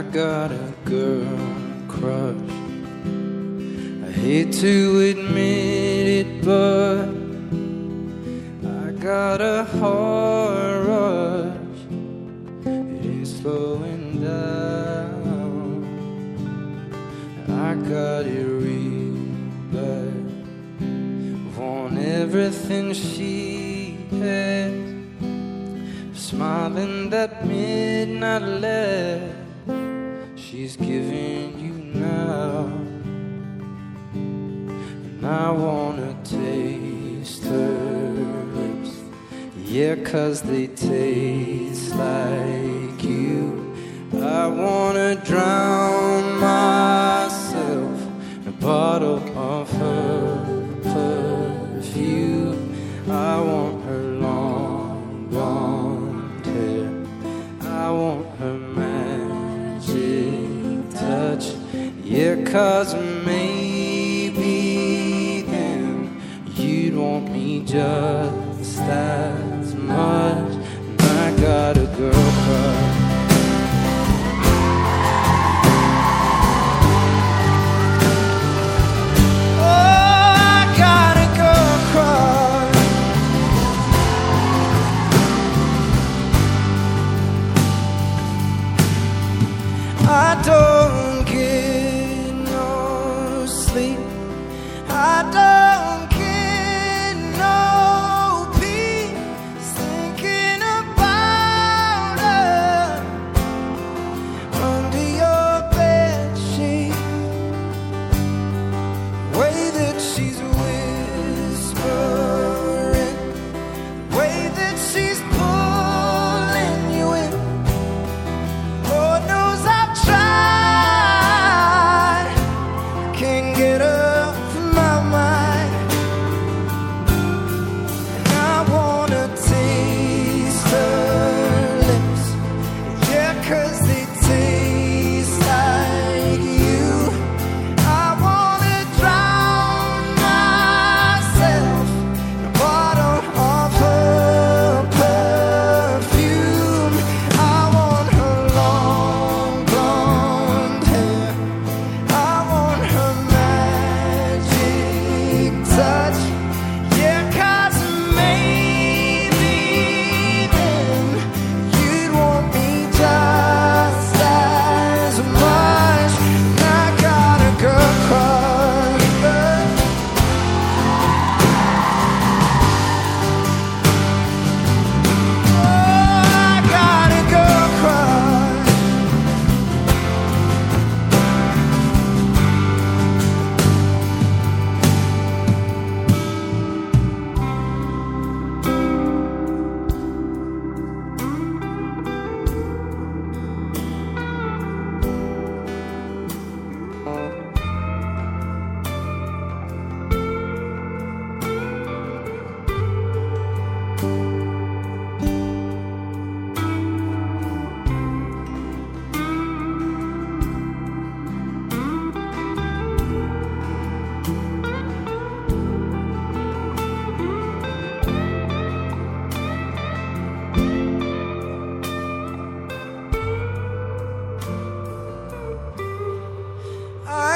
I got a girl crush. I hate to admit it, but I got a heart rush. It ain't slowing down. I got it real bad. Want everything she has. Smiling that midnight laugh she's giving you now. And I wanna taste her lips. Yeah, cause they taste like you. I wanna drown Yeah, cause maybe then you'd want me just as much. And I got a girl crush. Oh, I got a girl crush. I don't I don't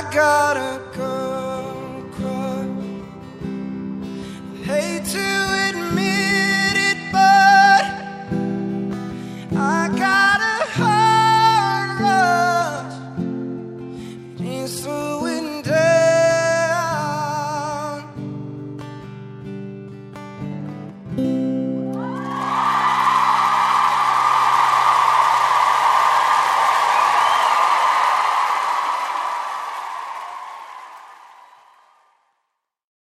I got